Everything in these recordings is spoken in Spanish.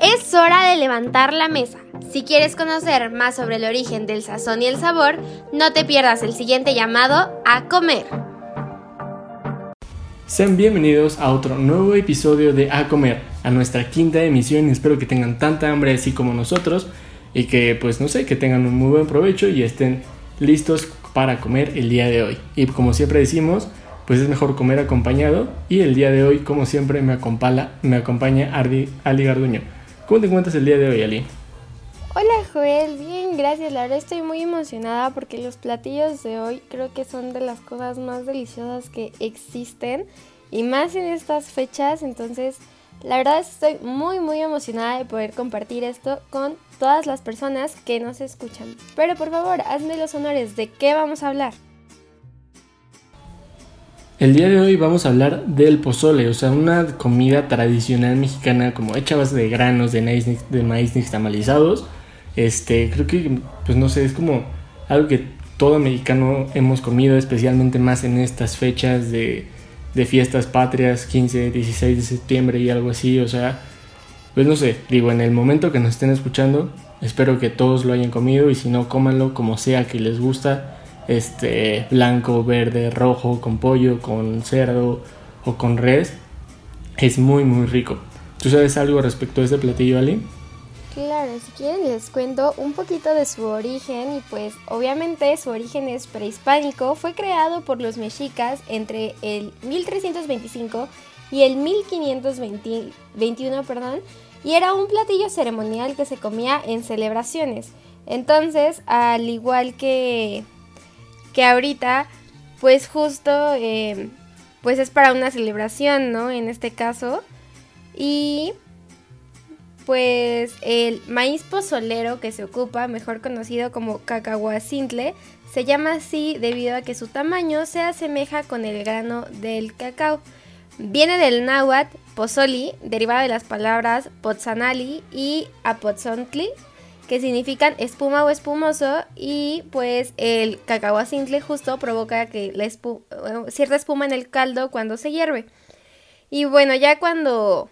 Es hora de levantar la mesa. Si quieres conocer más sobre el origen del sazón y el sabor, no te pierdas el siguiente llamado a comer. Sean bienvenidos a otro nuevo episodio de A Comer, a nuestra quinta emisión espero que tengan tanta hambre así como nosotros y que pues no sé, que tengan un muy buen provecho y estén listos para comer el día de hoy. Y como siempre decimos, pues es mejor comer acompañado y el día de hoy como siempre me acompaña, me acompaña Ali Garduño. ¿Cómo te encuentras el día de hoy, Ali? Hola Joel, bien, gracias. La verdad estoy muy emocionada porque los platillos de hoy creo que son de las cosas más deliciosas que existen y más en estas fechas. Entonces, la verdad estoy muy, muy emocionada de poder compartir esto con todas las personas que nos escuchan. Pero por favor, hazme los honores de qué vamos a hablar. El día de hoy vamos a hablar del pozole, o sea, una comida tradicional mexicana como hecha base de granos, de maíz, de maíz nixtamalizados. Este, creo que, pues no sé, es como algo que todo mexicano hemos comido, especialmente más en estas fechas de, de fiestas patrias, 15, 16 de septiembre y algo así, o sea, pues no sé, digo, en el momento que nos estén escuchando, espero que todos lo hayan comido y si no, cómanlo como sea que les gusta este, blanco, verde, rojo, con pollo, con cerdo o con res, es muy muy rico. ¿Tú sabes algo respecto a este platillo, Ali? Claro, si quieren les cuento un poquito de su origen y pues obviamente su origen es prehispánico, fue creado por los mexicas entre el 1325 y el 1521, perdón, y era un platillo ceremonial que se comía en celebraciones. Entonces, al igual que que ahorita pues justo eh, pues es para una celebración, ¿no? En este caso. Y pues el maíz pozolero que se ocupa, mejor conocido como cacahuacintle, se llama así debido a que su tamaño se asemeja con el grano del cacao. Viene del náhuatl pozoli, derivado de las palabras potzanali y apotzontli, que significan espuma o espumoso y pues el cacao simple justo provoca que la cierta espuma en el caldo cuando se hierve. Y bueno, ya cuando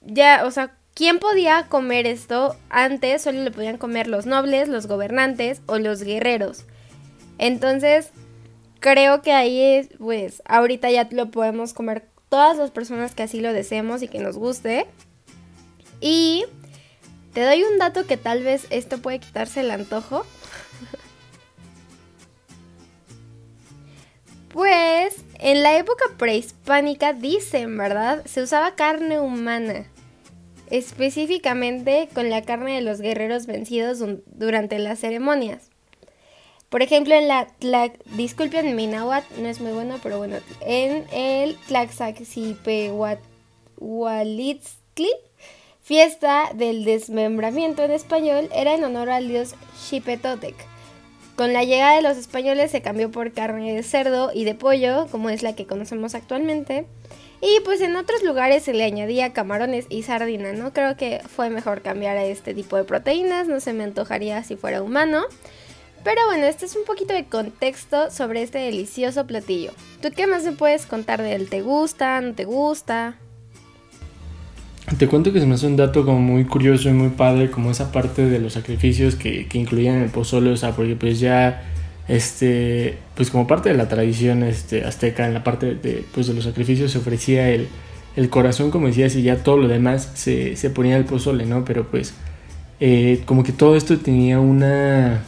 ya, o sea, ¿quién podía comer esto? Antes solo le podían comer los nobles, los gobernantes o los guerreros. Entonces, creo que ahí es, pues, ahorita ya lo podemos comer todas las personas que así lo deseemos y que nos guste. Y te doy un dato que tal vez esto puede quitarse el antojo. pues en la época prehispánica dicen, ¿verdad? Se usaba carne humana. Específicamente con la carne de los guerreros vencidos durante las ceremonias. Por ejemplo, en la disculpen mi náhuatl, no es muy bueno, pero bueno, en el Tlaxaxipehualitztli fiesta del desmembramiento en español era en honor al dios Xipetotec. Con la llegada de los españoles se cambió por carne de cerdo y de pollo, como es la que conocemos actualmente. Y pues en otros lugares se le añadía camarones y sardina, ¿no? Creo que fue mejor cambiar a este tipo de proteínas, no se me antojaría si fuera humano. Pero bueno, este es un poquito de contexto sobre este delicioso platillo. ¿Tú qué más me puedes contar de él? ¿Te gusta? ¿No te gusta? Te cuento que se me hace un dato como muy curioso y muy padre, como esa parte de los sacrificios que, que incluían el pozole, o sea, porque pues ya, este, pues como parte de la tradición este, azteca, en la parte de, pues de los sacrificios se ofrecía el, el corazón, como decías, y ya todo lo demás se, se ponía el pozole, ¿no? Pero pues, eh, como que todo esto tenía una,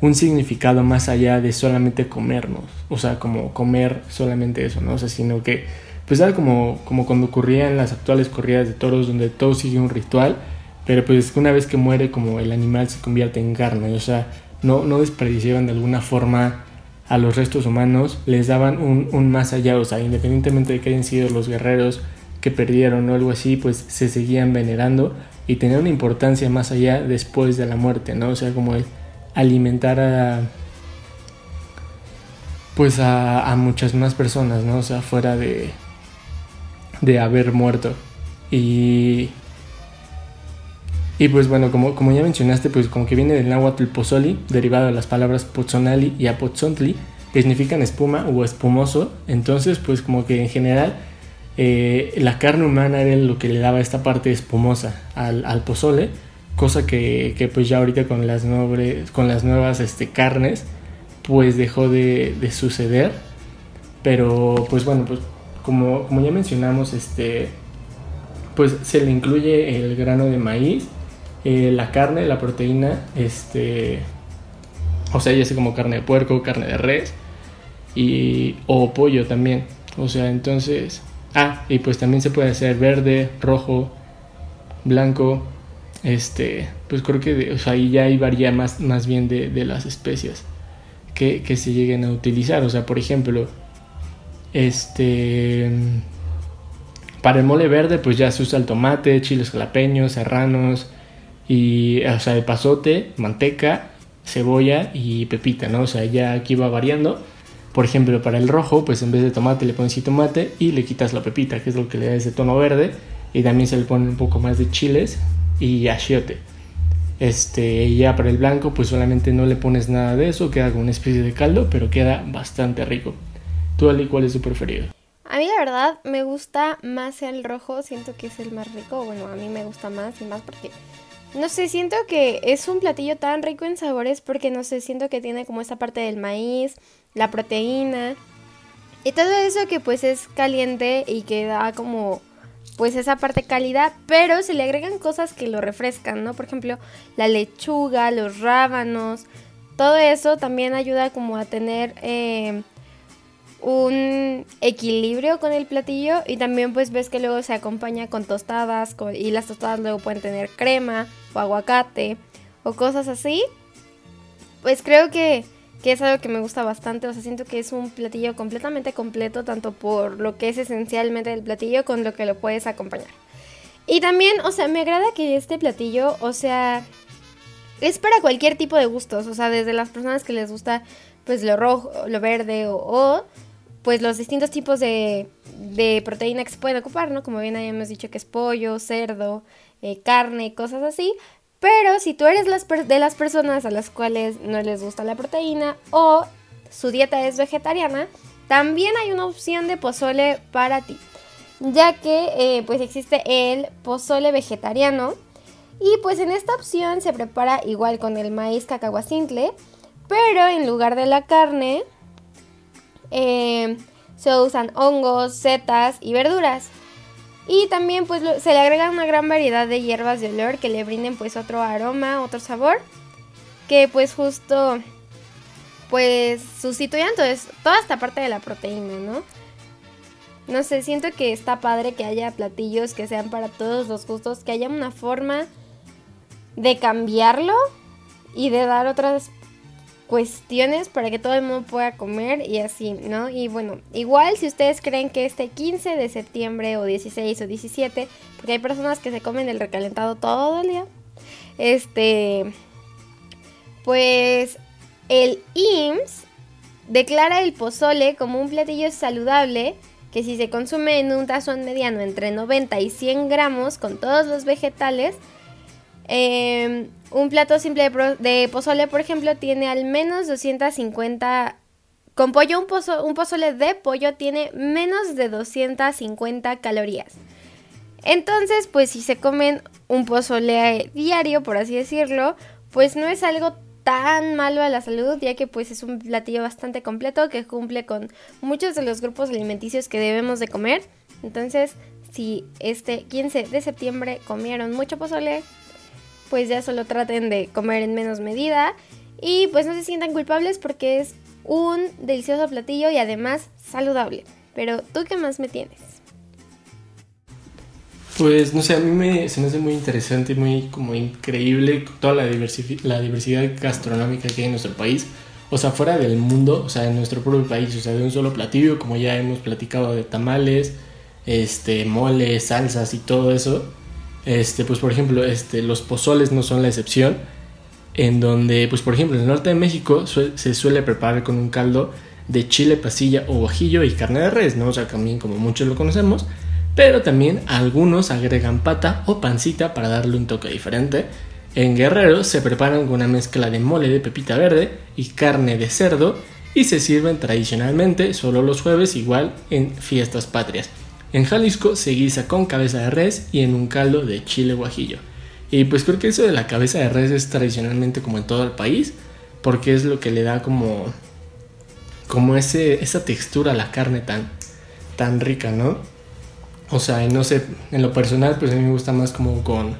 un significado más allá de solamente comernos, o sea, como comer solamente eso, ¿no? O sea, sino que pues era como, como cuando ocurrían las actuales corridas de toros donde todo sigue un ritual, pero pues una vez que muere como el animal se convierte en carne, o sea, no, no desperdiciaban de alguna forma a los restos humanos, les daban un, un más allá, o sea, independientemente de que hayan sido los guerreros que perdieron o algo así, pues se seguían venerando y tenían una importancia más allá después de la muerte, ¿no? O sea, como el alimentar a pues a, a muchas más personas, ¿no? O sea, fuera de, de haber muerto. Y, y pues bueno, como, como ya mencionaste, pues como que viene del náhuatl pozoli, derivado de las palabras pozonali y apotzontli, que significan espuma o espumoso. Entonces, pues como que en general eh, la carne humana era lo que le daba esta parte espumosa al, pozole, cosa que, pues ya ahorita con las, con las nuevas este, carnes pues dejó de, suceder. Pero pues bueno, pues como, como ya mencionamos, este, pues se le incluye el grano de maíz, eh, la carne, la proteína, este, o sea, ya sea como carne de puerco, carne de res y o pollo también. O sea, entonces Ah, y pues también se puede hacer verde, rojo, blanco. Este, pues creo que ahí ya ahí varía más, más bien de, las especias que, se lleguen a utilizar. O sea, por ejemplo, este. Para el mole verde, pues ya se usa el tomate, chiles jalapeños, serranos, y, o sea, de pasote, manteca, cebolla y pepita, ¿no? O sea, ya aquí va variando. Por ejemplo, para el rojo, pues en vez de tomate le pones tomate y le quitas la pepita, que es lo que le da ese tono verde. Y también se le pone un poco más de chiles y achiote. Este, ya para el blanco, pues solamente no le pones nada de eso, queda como una especie de caldo, pero queda bastante rico. ¿Tú, Ali, cuál es tu preferido? A mí la verdad me gusta más el rojo, siento que es el más rico. Bueno, a mí me gusta más y más porque no sé, siento que es un platillo tan rico en sabores porque no sé, siento que tiene como esta parte del maíz, la proteína y todo eso que pues es caliente y que da como pues esa parte cálida, pero se le agregan cosas que lo refrescan, ¿no? Por ejemplo, la lechuga, los rábanos, todo eso también ayuda como a tener eh, un equilibrio con el platillo y también pues ves que luego se acompaña con tostadas y las tostadas luego pueden tener crema o aguacate o cosas así. Pues creo que, que es algo que me gusta bastante, o sea, siento que es un platillo completamente completo tanto por lo que es esencialmente el platillo con lo que lo puedes acompañar. Y también, o sea, me agrada que este platillo, o sea, es para cualquier tipo de gustos, o sea, desde las personas que les gusta pues lo rojo, lo verde o pues los distintos tipos de, de, proteína que se pueden ocupar, ¿no? Como bien habíamos dicho que es pollo, cerdo, eh, carne, cosas así. Pero si tú eres de las personas a las cuales no les gusta la proteína o su dieta es vegetariana, también hay una opción de pozole para ti. Ya que eh, pues existe el pozole vegetariano. Y pues en esta opción se prepara igual con el maíz cacahuacintle. Pero en lugar de la carne eh, se usan hongos, setas y verduras. Y también pues se le agrega una gran variedad de hierbas de olor que le brinden pues otro aroma, otro sabor. Que pues justo pues sustituyan toda esta parte de la proteína, ¿no? No sé, siento que está padre que haya platillos que sean para todos los gustos, que haya una forma de cambiarlo y de dar otras cuestiones para que todo el mundo pueda comer y así, ¿no? Y bueno, igual si ustedes creen que este 15 de septiembre o 16 o 17, porque hay personas que se comen el recalentado todo el día, este, pues el IMSS declara el pozole como un platillo saludable que si se consume en un tazón mediano entre 90 y 100 gramos con todos los vegetales, eh, un plato simple de, pozole, por ejemplo, tiene al menos 250... Con pollo, un, un pozole de pollo tiene menos de 250 calorías. Entonces, pues si se comen un pozole diario, por así decirlo, pues no es algo tan malo a la salud, ya que pues es un platillo bastante completo que cumple con muchos de los grupos alimenticios que debemos de comer. Entonces, si este 15 de septiembre comieron mucho pozole, pues ya solo traten de comer en menos medida y pues no se sientan culpables porque es un delicioso platillo y además saludable. Pero tú qué más me tienes? Pues no sé, a mí me, se me hace muy interesante muy como increíble toda la, la diversidad gastronómica que hay en nuestro país. O sea, fuera del mundo, o sea, en nuestro propio país, o sea, de un solo platillo, como ya hemos platicado de tamales, este, moles, salsas y todo eso. Este, pues por ejemplo, este, los pozoles no son la excepción, en donde, pues por ejemplo, en el norte de México se suele preparar con un caldo de chile, pasilla o guajillo y carne de res, ¿no? O sea, también como muchos lo conocemos, pero también algunos agregan pata o pancita para darle un toque diferente. En Guerrero se preparan con una mezcla de mole de pepita verde y carne de cerdo y se sirven tradicionalmente solo los jueves igual en fiestas patrias. En Jalisco se guisa con cabeza de res y en un caldo de chile guajillo. Y pues creo que eso de la cabeza de res es tradicionalmente como en todo el país, porque es lo que le da como como ese esa textura a la carne tan tan rica, ¿no? O sea, no sé, en lo personal pues a mí me gusta más como con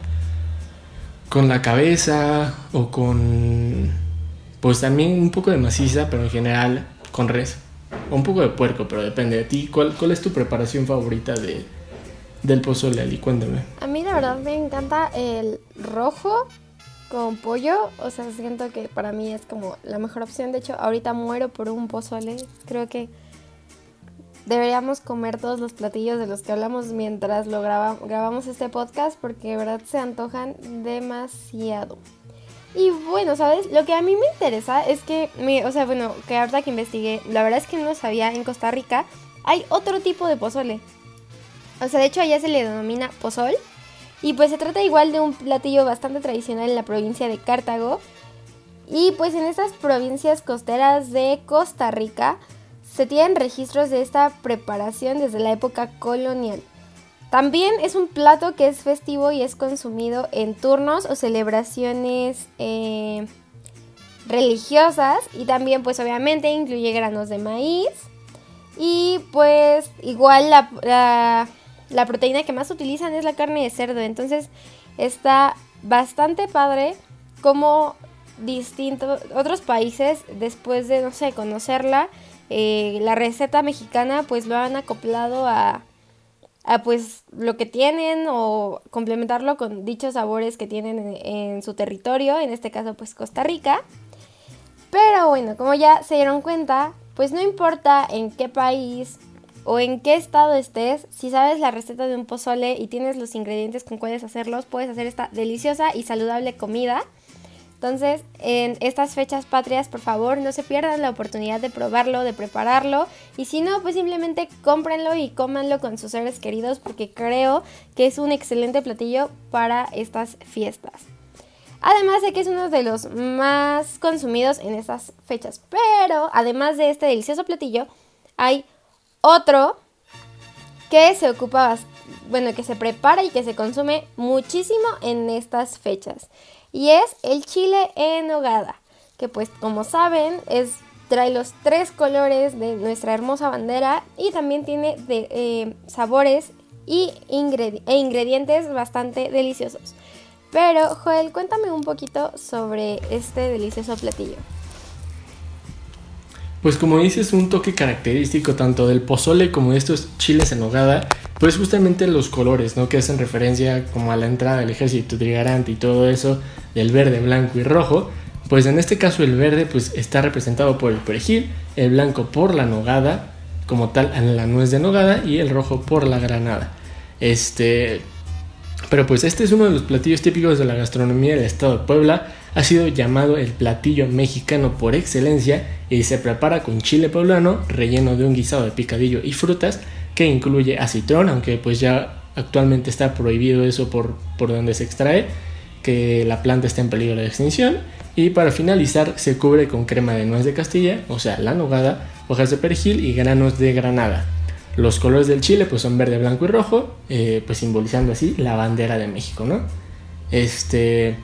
con la cabeza o con pues también un poco de maciza, pero en general con res. O un poco de puerco, pero depende de ti. ¿Cuál, cuál es tu preparación favorita de, del pozole, Ali? Cuéntame. A mí la verdad me encanta el rojo con pollo. O sea, siento que para mí es como la mejor opción. De hecho, ahorita muero por un pozole. Creo que deberíamos comer todos los platillos de los que hablamos mientras lo grabamos este podcast porque de verdad se antojan demasiado. Y bueno, ¿sabes? Lo que a mí me interesa es que, o sea, bueno, que ahorita que investigué, la verdad es que no sabía, en Costa Rica hay otro tipo de pozole. O sea, de hecho allá se le denomina pozol. Y pues se trata igual de un platillo bastante tradicional en la provincia de Cartago. Y pues en estas provincias costeras de Costa Rica se tienen registros de esta preparación desde la época colonial. También es un plato que es festivo y es consumido en turnos o celebraciones eh, religiosas y también pues obviamente incluye granos de maíz y pues igual la, la proteína que más utilizan es la carne de cerdo. Entonces está bastante padre como distintos otros países después de no sé conocerla eh, la receta mexicana pues lo han acoplado a a pues lo que tienen o complementarlo con dichos sabores que tienen en, su territorio, en este caso pues Costa Rica. Pero bueno, como ya se dieron cuenta, pues no importa en qué país o en qué estado estés, si sabes la receta de un pozole y tienes los ingredientes con cuáles hacerlos, puedes hacer esta deliciosa y saludable comida. Entonces, en estas fechas patrias, por favor, no se pierdan la oportunidad de probarlo, de prepararlo. Y si no, pues simplemente cómprenlo y cómanlo con sus seres queridos porque creo que es un excelente platillo para estas fiestas. Además de que es uno de los más consumidos en estas fechas. Pero además de este delicioso platillo, hay otro que se ocupa, bueno, que se prepara y que se consume muchísimo en estas fechas y es el chile en nogada, que pues como saben es trae los tres colores de nuestra hermosa bandera y también tiene eh, sabores y e ingredientes bastante deliciosos. Pero Joel, cuéntame un poquito sobre este delicioso platillo. Pues como dices, un toque característico tanto del pozole como de estos chiles en nogada, pues justamente los colores, ¿no? Que hacen referencia como a la entrada del ejército trigarante y todo eso, del verde, blanco y rojo. Pues en este caso el verde pues está representado por el perejil, el blanco por la nogada, como tal la nuez de nogada y el rojo por la granada. Este, pero pues este es uno de los platillos típicos de la gastronomía del estado de Puebla. Ha sido llamado el platillo mexicano por excelencia y se prepara con chile poblano relleno de un guisado de picadillo y frutas que incluye acitrón, aunque pues ya actualmente está prohibido eso por, por donde se extrae, que la planta está en peligro de extinción. Y para finalizar se cubre con crema de nuez de Castilla, o sea, la nogada, hojas de perejil y granos de granada. Los colores del chile pues son verde, blanco y rojo, eh, pues simbolizando así la bandera de México, ¿no? Este...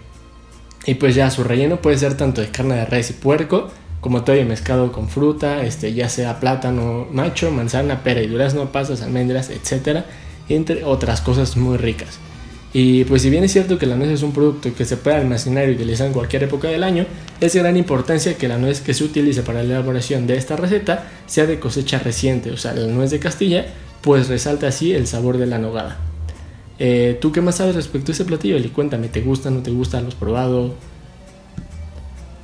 Y pues ya su relleno puede ser tanto de carne de res y puerco, como todo mezclado con fruta, este, ya sea plátano macho, manzana, pera y durazno, pasas, almendras, etc. Entre otras cosas muy ricas. Y pues si bien es cierto que la nuez es un producto que se puede almacenar y utilizar en cualquier época del año, es de gran importancia que la nuez que se utilice para la elaboración de esta receta sea de cosecha reciente, o sea, la nuez de Castilla, pues resalta así el sabor de la nogada. Eh, ¿Tú qué más sabes respecto a ese platillo? Y cuéntame, ¿te gusta, no te gusta? ¿Lo has probado?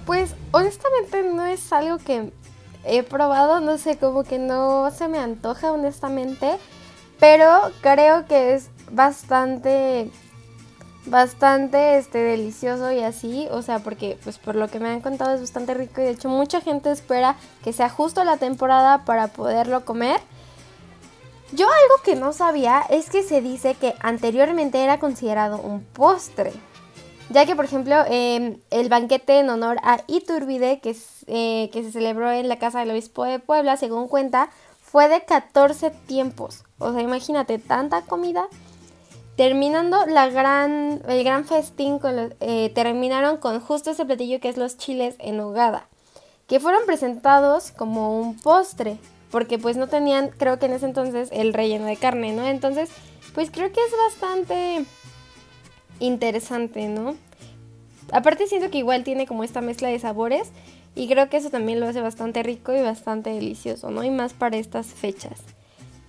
Pues honestamente no es algo que he probado, no sé, como que no se me antoja honestamente, pero creo que es bastante bastante este delicioso y así, o sea, porque pues por lo que me han contado es bastante rico y de hecho mucha gente espera que sea justo la temporada para poderlo comer. Yo algo que no sabía es que se dice que anteriormente era considerado un postre. Ya que, por ejemplo, em, el banquete en honor a Iturbide, que, eh, que se celebró en la casa del obispo de Puebla, según cuenta, fue de 14 tiempos. O sea, imagínate, tanta comida. Terminando la gran, el gran festín, eh, terminaron con justo ese platillo que es los chiles en hogada, que fueron presentados como un postre, porque pues no tenían, creo que en ese entonces, el relleno de carne, ¿no? Entonces, pues creo que es bastante interesante, ¿no? Aparte siento que igual tiene como esta mezcla de sabores y creo que eso también lo hace bastante rico y bastante delicioso, ¿no? Y más para estas fechas.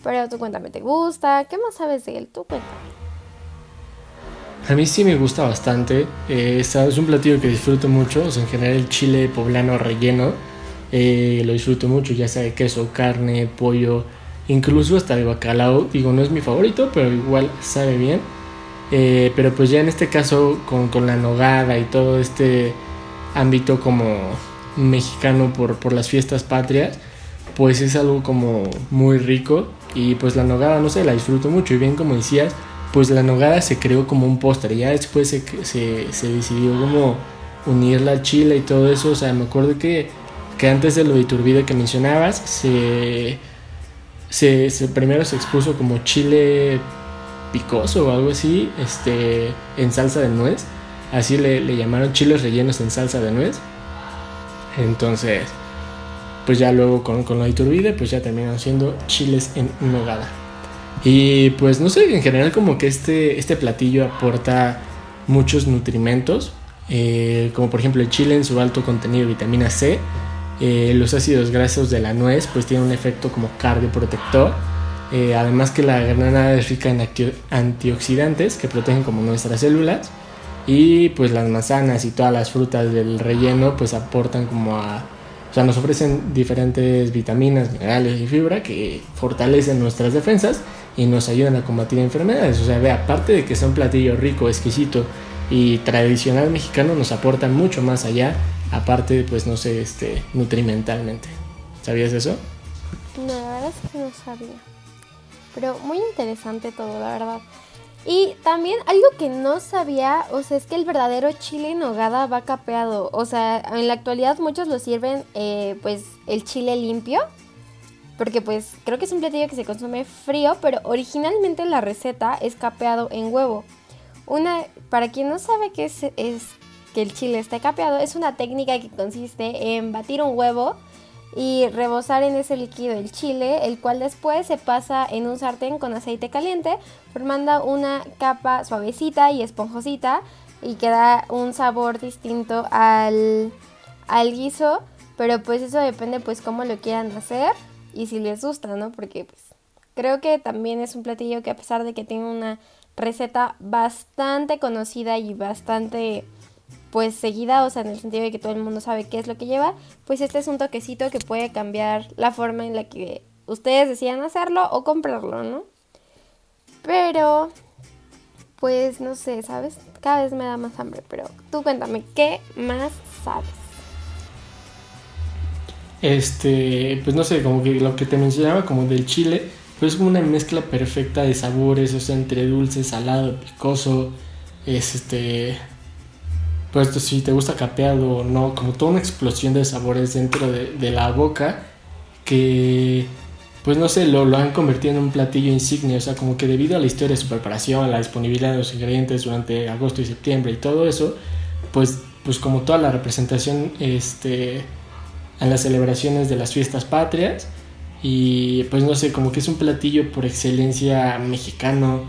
Pero tú cuéntame, ¿te gusta? ¿Qué más sabes de él? Tú cuéntame. A mí sí me gusta bastante. Eh, es un platillo que disfruto mucho. O sea, en general el chile poblano relleno eh, lo disfruto mucho, ya sea de queso, carne, pollo, incluso hasta de bacalao. Digo, no es mi favorito, pero igual sabe bien. Eh, pero pues ya en este caso con, con, la nogada y todo este ámbito como mexicano por, por las fiestas patrias, pues es algo como muy rico y pues la nogada, no sé, la disfruto mucho y bien como decías, pues la nogada se creó como un postre, ya después se, se, se decidió como unirla al chile y todo eso, o sea, me acuerdo que, que antes de lo de Iturbide que mencionabas, se, se, primero se expuso como chile picoso o algo así, este, en salsa de nuez. Así le, le, llamaron chiles rellenos en salsa de nuez. Entonces, pues ya luego con, con lo de Iturbide, pues ya terminaron siendo chiles en nogada. Y pues no sé, en general como que este, este platillo aporta muchos nutrimentos, eh, como por ejemplo el chile en su alto contenido de vitamina C. Eh, los ácidos grasos de la nuez pues tienen un efecto como cardioprotector eh, además que la granada es rica en antioxidantes que protegen como nuestras células. Y pues las manzanas y todas las frutas del relleno pues aportan como a... O sea, nos ofrecen diferentes vitaminas, minerales y fibra que fortalecen nuestras defensas y nos ayudan a combatir enfermedades. O sea, ve, aparte de que sea un platillo rico, exquisito y tradicional mexicano, nos aportan mucho más allá, aparte, pues no sé, este, nutrimentalmente. ¿Sabías eso? No, la verdad es que no sabía. Pero muy interesante todo, la verdad. Y también algo que no sabía, o sea, es que el verdadero chile en nogada va capeado. O sea, en la actualidad muchos lo sirven, eh, pues, el chile limpio. Porque pues creo que es un platillo que se consume frío, pero originalmente la receta es capeado en huevo. Una, para quien no sabe qué es, es que el chile esté capeado, es una técnica que consiste en batir un huevo y rebosar en ese líquido el chile, el cual después se pasa en un sartén con aceite caliente, formando una capa suavecita y esponjosita y queda un sabor distinto al, al guiso, pero pues eso depende pues cómo lo quieran hacer y si les gusta, ¿no? Porque pues creo que también es un platillo que a pesar de que tiene una receta bastante conocida y bastante pues seguida, o sea, en el sentido de que todo el mundo sabe qué es lo que lleva, pues este es un toquecito que puede cambiar la forma en la que ustedes decidan hacerlo o comprarlo, ¿no? Pero, pues no sé, ¿sabes? Cada vez me da más hambre, pero tú cuéntame, ¿qué más sabes? Este, pues no sé, como que lo que te mencionaba, como del chile, pues es una mezcla perfecta de sabores, o sea, entre dulce, salado, picoso, este, pues si te gusta capeado o no, como toda una explosión de sabores dentro de, la boca que pues no sé, lo, lo, han convertido en un platillo insignia, o sea, como que debido a la historia de su preparación, la disponibilidad de los ingredientes durante agosto y septiembre y todo eso, pues, pues como toda la representación este, en las celebraciones de las fiestas patrias, y pues no sé, como que es un platillo por excelencia mexicano,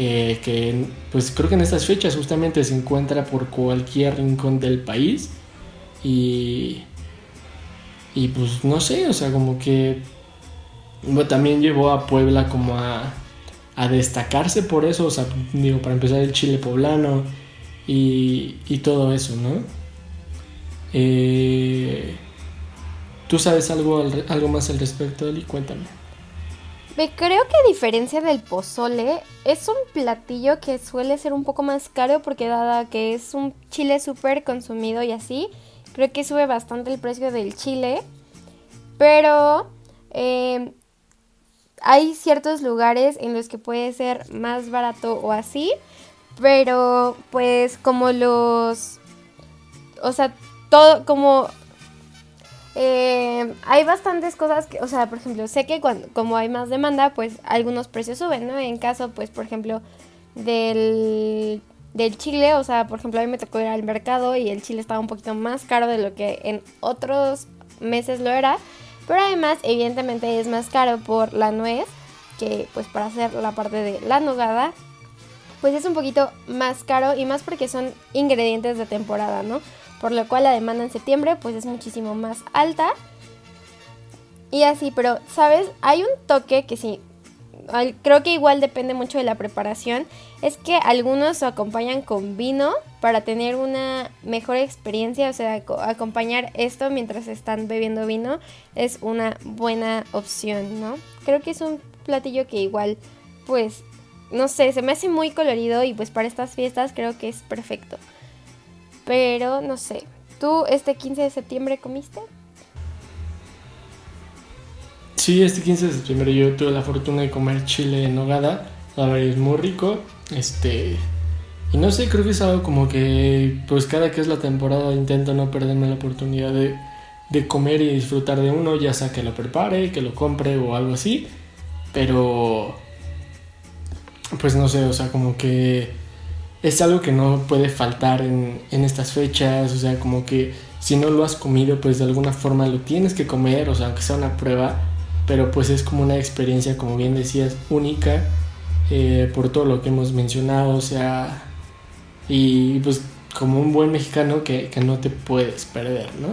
eh, que pues creo que en estas fechas justamente se encuentra por cualquier rincón del país y y pues no sé, o sea, como que también llevó a Puebla como a, a destacarse por eso, o sea, digo, para empezar el chile poblano y, y todo eso, ¿no? Eh, ¿Tú sabes algo, algo más al respecto, Eli? Cuéntame. Creo que a diferencia del pozole, es un platillo que suele ser un poco más caro porque dada que es un chile súper consumido y así, creo que sube bastante el precio del chile. Pero em, hay ciertos lugares en los que puede ser más barato o así. Pero pues como los... O sea, todo como eh, hay bastantes cosas que, o sea, por ejemplo, sé que cuando, como hay más demanda, pues algunos precios suben, ¿no? En caso, pues, por ejemplo, del, del chile, o sea, por ejemplo, a mí me tocó ir al mercado y el chile estaba un poquito más caro de lo que en otros meses lo era, pero además, evidentemente, es más caro por la nuez, que pues para hacer la parte de la nogada, pues es un poquito más caro y más porque son ingredientes de temporada, ¿no? Por lo cual la demanda en septiembre pues es muchísimo más alta. Y así, pero, ¿sabes? Hay un toque que sí, creo que igual depende mucho de la preparación, es que algunos acompañan con vino para tener una mejor experiencia, o sea, acompañar esto mientras están bebiendo vino es una buena opción, ¿no? Creo que es un platillo que igual, pues, no sé, se me hace muy colorido y pues para estas fiestas creo que es perfecto. Pero no sé, ¿tú este 15 de septiembre comiste? Sí, este 15 de septiembre yo tuve la fortuna de comer chile en nogada. La verdad es muy rico. Este. Y no sé, creo que es algo como que, pues cada que es la temporada intento no perderme la oportunidad de, de comer y disfrutar de uno, ya sea que lo prepare, que lo compre o algo así. Pero, pues no sé, o sea, como que es algo que no puede faltar en, en estas fechas, o sea, como que si no lo has comido, pues de alguna forma lo tienes que comer, o sea, aunque sea una prueba, pero pues es como una experiencia, como bien decías, única eh, por todo lo que hemos mencionado, o sea, y pues como un buen mexicano que, que no te puedes perder, ¿no?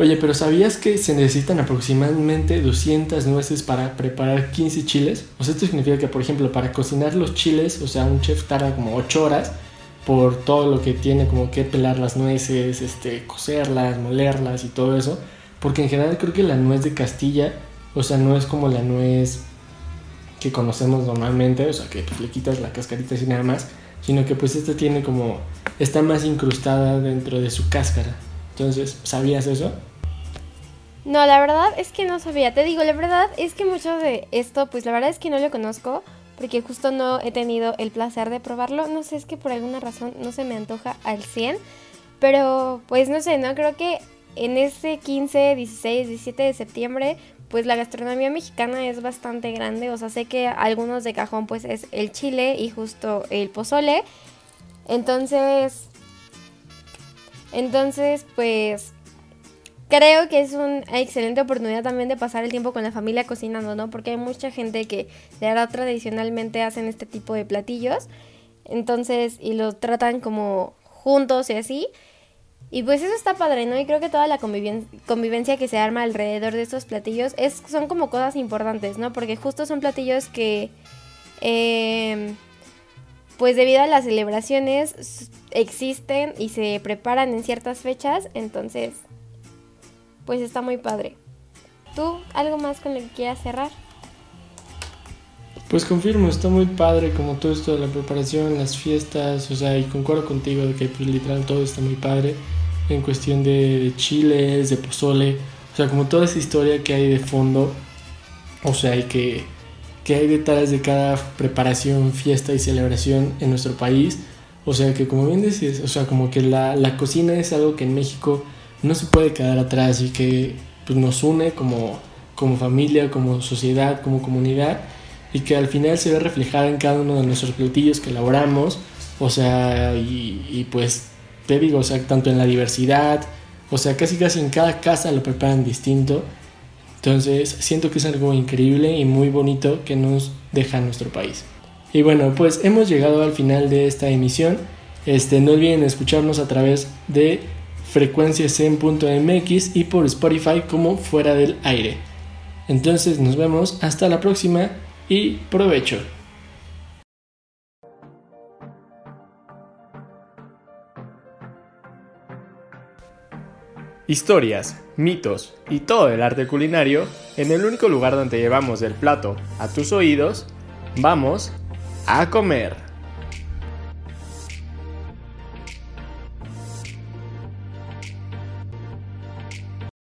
Oye, pero ¿sabías que se necesitan aproximadamente 200 nueces para preparar 15 chiles? O sea, esto significa que, por ejemplo, para cocinar los chiles, o sea, un chef tarda como 8 horas por todo lo que tiene, como que pelar las nueces, este, cocerlas, molerlas y todo eso. Porque en general creo que la nuez de Castilla, o sea, no es como la nuez que conocemos normalmente, o sea, que pues, le quitas la cascarita y nada más, sino que pues esta tiene como, está más incrustada dentro de su cáscara. Entonces, ¿sabías eso? No, la verdad es que no sabía. Te digo, la verdad es que mucho de esto, pues la verdad es que no lo conozco porque justo no he tenido el placer de probarlo. No sé, es que por alguna razón no se me antoja al 100. Pero pues no sé, ¿no? Creo que en ese 15, 16, 17 de septiembre, pues la gastronomía mexicana es bastante grande. O sea, sé que algunos de cajón pues es el chile y justo el pozole. Entonces... Entonces, pues creo que es una excelente oportunidad también de pasar el tiempo con la familia cocinando, ¿no? Porque hay mucha gente que de verdad tradicionalmente hacen este tipo de platillos. Entonces, y lo tratan como juntos y así. Y pues eso está padre, ¿no? Y creo que toda la convivencia que se arma alrededor de estos platillos es, son como cosas importantes, ¿no? Porque justo son platillos que, eh, pues debido a las celebraciones, existen y se preparan en ciertas fechas. Entonces, pues está muy padre. ¿Tú algo más con lo que quieras cerrar? Pues confirmo, está muy padre como todo esto de la preparación, las fiestas, o sea, y concuerdo contigo de que pues, literal todo está muy padre en cuestión de, chiles, de pozole, o sea, como toda esa historia que hay de fondo, o sea, y que, que hay detrás de cada preparación, fiesta y celebración en nuestro país, o sea, que como bien decías, o sea, como que la, la cocina es algo que en México no se puede quedar atrás y que pues, nos une como, como familia, como sociedad, como comunidad y que al final se ve reflejada en cada uno de nuestros platillos que elaboramos, o sea, y, pues te digo, o sea, tanto en la diversidad, o sea, casi casi en cada casa lo preparan distinto. Entonces, siento que es algo increíble y muy bonito que nos deja nuestro país. Y bueno, pues hemos llegado al final de esta emisión. Este, no olviden escucharnos a través de frecuencias.mx y por Spotify como fuera del aire. Entonces nos vemos hasta la próxima y provecho. Historias, mitos y todo el arte culinario en el único lugar donde llevamos el plato a tus oídos, vamos a comer.